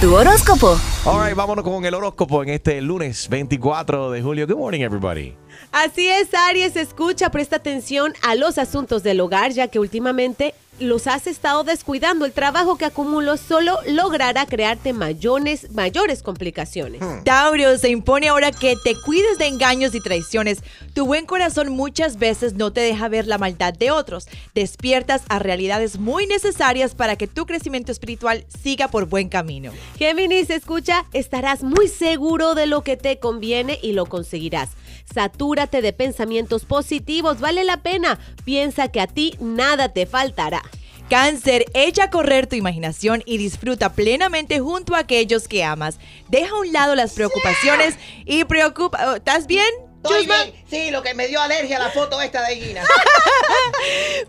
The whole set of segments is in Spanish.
Tu horóscopo. All right, vámonos con el horóscopo en este lunes 24 de julio. Good morning, everybody. Así es, Aries, escucha, presta atención a los asuntos del hogar, ya que últimamente los has estado descuidando. El trabajo que acumulo solo logrará crearte mayores, mayores complicaciones. Tauro, se impone ahora que te cuides de engaños y traiciones. Tu buen corazón muchas veces no te deja ver la maldad de otros. Despiertas a realidades muy necesarias para que tu crecimiento espiritual siga por buen camino. Géminis, escucha, estarás muy seguro de lo que te conviene y lo conseguirás. Satúrate de pensamientos positivos, vale la pena. Piensa que a ti nada te faltará. Cáncer, echa a correr tu imaginación y disfruta plenamente junto a aquellos que amas. Deja a un lado las preocupaciones y preocupa... ¿Estás bien? Estoy Chusma? bien. Sí, lo que me dio alergia a la foto esta de Gina.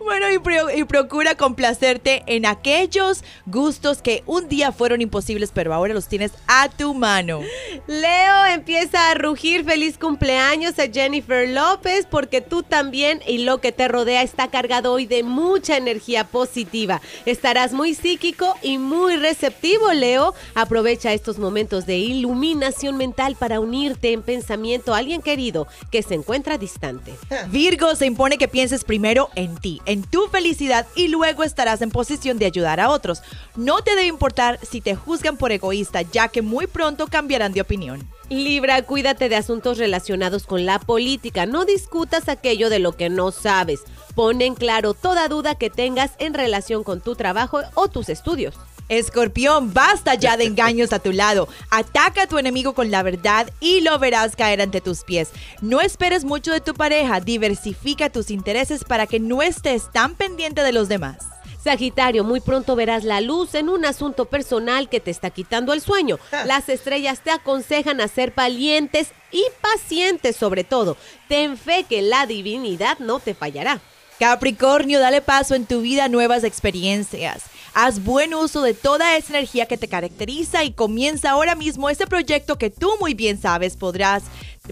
Bueno, y, pro- y procura complacerte en aquellos gustos que un día fueron imposibles, pero ahora los tienes a tu mano. Leo empieza a rugir feliz cumpleaños a Jennifer López porque tú también y lo que te rodea está cargado hoy de mucha energía positiva. Estarás muy psíquico y muy receptivo, Leo. Aprovecha estos momentos de iluminación mental para unirte en pensamiento a alguien querido que se encuentra distante. Virgo se impone que pienses primero en ti, en tu felicidad y luego estarás en posición de ayudar a otros. No te debe importar si te juzgan por egoísta, ya que muy pronto cambiarán de opinión. Libra, cuídate de asuntos relacionados con la política. No discutas aquello de lo que no sabes. Pon en claro toda duda que tengas en relación con tu trabajo o tus estudios. Escorpión, basta ya de engaños a tu lado. Ataca a tu enemigo con la verdad y lo verás caer ante tus pies. No esperes mucho de tu pareja, diversifica tus intereses para que no estés tan pendiente de los demás. Sagitario, muy pronto verás la luz en un asunto personal que te está quitando el sueño. Las estrellas te aconsejan a ser valientes y pacientes sobre todo. Ten fe que la divinidad no te fallará. Capricornio, dale paso en tu vida a nuevas experiencias. Haz buen uso de toda esa energía que te caracteriza y comienza ahora mismo ese proyecto que tú muy bien sabes podrás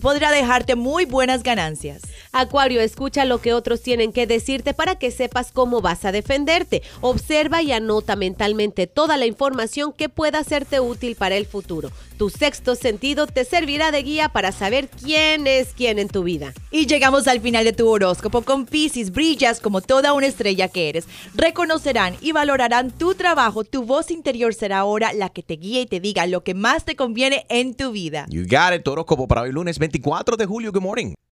podrá dejarte muy buenas ganancias. Acuario, escucha lo que otros tienen que decirte para que sepas cómo vas a defenderte. Observa y anota mentalmente toda la información que pueda serte útil para el futuro. Tu sexto sentido te servirá de guía para saber quién es quién en tu vida. Y llegamos al final de tu horóscopo con Pisces, brillas como toda una estrella que eres. Reconocerán y valorarán tu trabajo, tu voz interior será ahora la que te guíe y te diga lo que más te conviene en tu vida. You got it. Horóscopo para hoy lunes 24 de julio. Good morning.